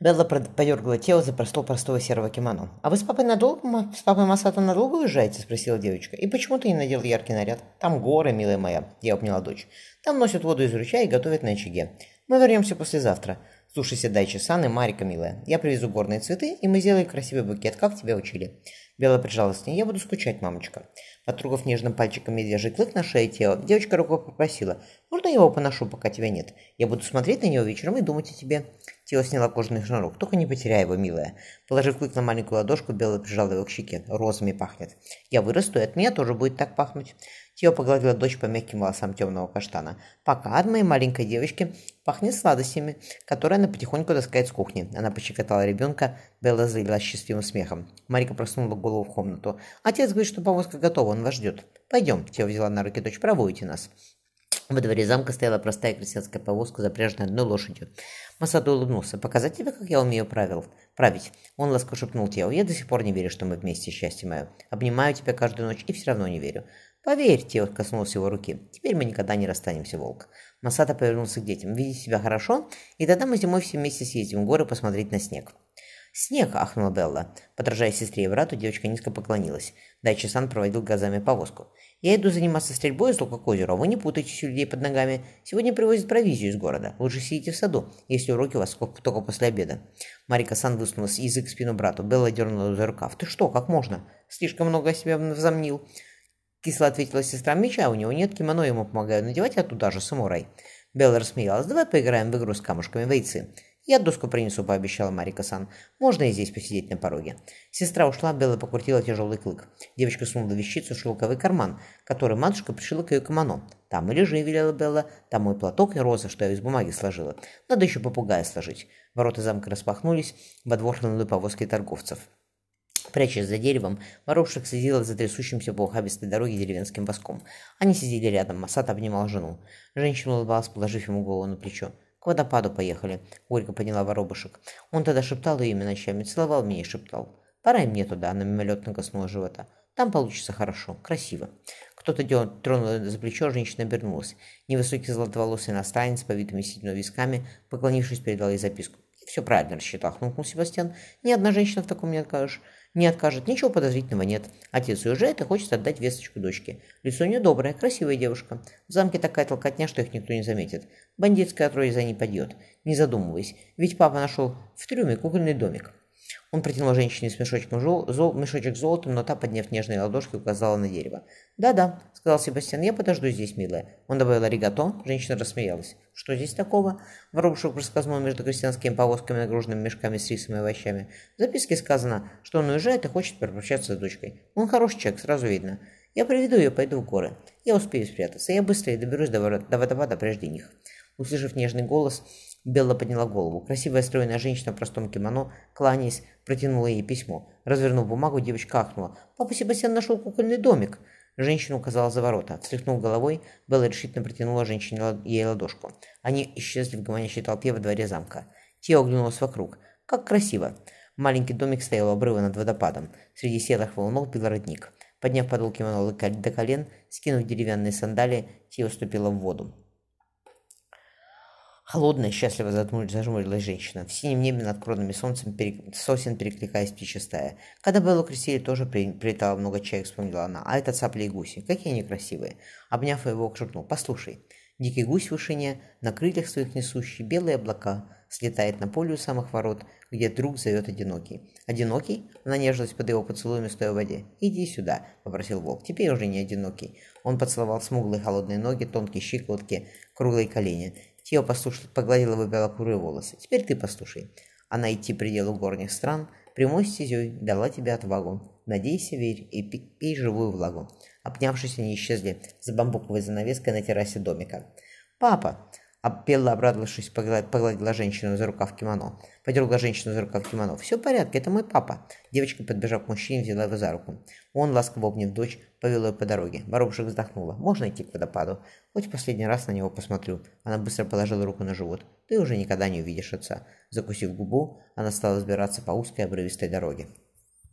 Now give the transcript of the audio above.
Белла подергала тело за простого простого серого кимоно. «А вы с папой надолго, с папой Масато надолго уезжаете?» – спросила девочка. «И почему ты не надел яркий наряд?» «Там горы, милая моя», – я обняла дочь. «Там носят воду из ручья и готовят на очаге. Мы вернемся послезавтра. Слушайся Дайчи-сан и Марика, милая. Я привезу горные цветы, и мы сделаем красивый букет, как тебя учили». Белла прижалась к ней. «Я буду скучать, мамочка». Потрогав нежным пальчиком медвежий клык на шее тела, девочка рукой попросила. «Можно я его поношу, пока тебя нет? Я буду смотреть на него вечером и думать о тебе». Тело сняла кожаный шнурок. «Только не потеряй его, милая». Положив клык на маленькую ладошку, Белла прижала его к щеке. «Розами пахнет». «Я вырасту, и от меня тоже будет так пахнуть». Тео погладила дочь по мягким волосам темного каштана. «Пока от моей маленькой девочки пахнет сладостями, которые она потихоньку таскает с кухни». Она пощекотала ребенка, Белла залилась счастливым смехом. Марика просунула голову в комнату. «Отец говорит, что повозка готова, он вас ждет. Пойдем». Тео взяла на руки дочь, проводите нас. Во дворе замка стояла простая крестьянская повозка, запряженная одной лошадью. Масадо улыбнулся. «Показать тебе, как я умею правил? править?» Он ласково шепнул Тео. «Я до сих пор не верю, что мы вместе, счастье мое. Обнимаю тебя каждую ночь и все равно не верю. «Поверьте», — коснулся его руки, — «теперь мы никогда не расстанемся, волк». Масата повернулся к детям. «Видите себя хорошо? И тогда мы зимой все вместе съездим в горы посмотреть на снег». «Снег!» – ахнула Белла. Подражая сестре и брату, девочка низко поклонилась. Дайчи-сан проводил глазами повозку. «Я иду заниматься стрельбой из лука к озеру, а вы не путайтесь у людей под ногами. Сегодня привозят провизию из города. Лучше сидите в саду, если уроки у вас только после обеда». Марика-сан высунула язык в спину брату. Белла дернула за рукав. «Ты что, как можно? Слишком много о себе взомнил». Кисло ответила сестра меча, у него нет кимоно, ему помогаю надевать, а туда же самурай. Белла рассмеялась. Давай поиграем в игру с камушками вейцы. «Я доску принесу», — пообещала Марика-сан. «Можно и здесь посидеть на пороге». Сестра ушла, Белла покрутила тяжелый клык. Девочка сунула вещицу в шелковый карман, который матушка пришила к ее кимоно. «Там и лежи», — велела Белла. «Там мой платок и роза, что я из бумаги сложила. Надо еще попугая сложить». Ворота замка распахнулись, во двор хлынули повозки торговцев. Прячась за деревом, воровших следила за трясущимся по ухабистой дороге деревенским воском. Они сидели рядом, Масат обнимал жену. Женщина улыбалась, положив ему голову на плечо. «К водопаду поехали», — Ольга подняла воробушек. Он тогда шептал ее имя ночами, целовал меня и шептал. «Пора и мне туда», — она мимолетно коснула живота. «Там получится хорошо, красиво». Кто-то тронул за плечо, женщина обернулась. Невысокий золотоволосый иностранец, с повитыми сединой висками, поклонившись, передал ей записку. «Все правильно рассчитал», — хмыкнул Себастьян. «Ни одна женщина в таком не откажешь». Не откажет, ничего подозрительного нет. Отец уезжает и хочет отдать весточку дочке. Лицо у нее доброе, красивая девушка. В замке такая толкотня, что их никто не заметит. Бандитская трое за ней пойдет. Не задумываясь, ведь папа нашел в трюме кукольный домик. Он протянул женщине с мешочком жол... зол... мешочек золотом, но та, подняв нежные ладошки, указала на дерево. «Да-да», — сказал Себастьян, — «я подожду здесь, милая». Он добавил «аригато», женщина рассмеялась. «Что здесь такого?» Воробушек проскользнул между крестьянскими повозками, нагруженными мешками с рисом и овощами. В записке сказано, что он уезжает и хочет попрощаться с дочкой. Он хороший человек, сразу видно. Я приведу ее, пойду в горы. Я успею спрятаться. Я быстрее доберусь до, до водопада прежде них. Услышав нежный голос, Белла подняла голову. Красивая стройная женщина в простом кимоно, кланяясь, протянула ей письмо. Развернув бумагу, девочка ахнула. «Папа Себастьян нашел кукольный домик!» Женщина указала за ворота. Встряхнув головой, Белла решительно протянула женщине ей ладошку. Они исчезли в гомонящей толпе во дворе замка. Тео оглянулась вокруг. «Как красиво!» Маленький домик стоял у обрыва над водопадом. Среди селых волнов пил родник. Подняв подол кимоно до колен, скинув деревянные сандалии, Тео ступила в воду. Холодная, счастливо зажмурилась женщина. В синем небе над кронами солнцем перек... сосен перекликаясь птичья. Когда Беллу крестили, тоже при... прилетало много чаек, вспомнила она. А это цапли и гуси. Какие они красивые. Обняв его, шепнул. Послушай. Дикий гусь в вышине, на крыльях своих несущий белые облака, слетает на поле у самых ворот, где друг зовет одинокий. «Одинокий?» Она нежилась под его поцелуями, стоя в воде. «Иди сюда», — попросил волк. «Теперь уже не одинокий». Он поцеловал смуглые холодные ноги, тонкие щиколотки, круглые колени. Тео послушно погладила его белокурые волосы. «Теперь ты послушай. А найти пределу горних стран прямой стезей дала тебе отвагу. Надейся, верь и пей живую влагу». Обнявшись, они исчезли за бамбуковой занавеской на террасе домика. «Папа!» А Белла, обрадовавшись, погладила женщину за рукав кимоно. Подергала женщину за рукав кимоно. «Все в порядке, это мой папа». Девочка, подбежав к мужчине, взяла его за руку. Он, ласково обняв дочь, повел ее по дороге. Воробушек вздохнула. «Можно идти к водопаду? Хоть последний раз на него посмотрю». Она быстро положила руку на живот. «Ты уже никогда не увидишь отца». Закусив губу, она стала сбираться по узкой обрывистой дороге.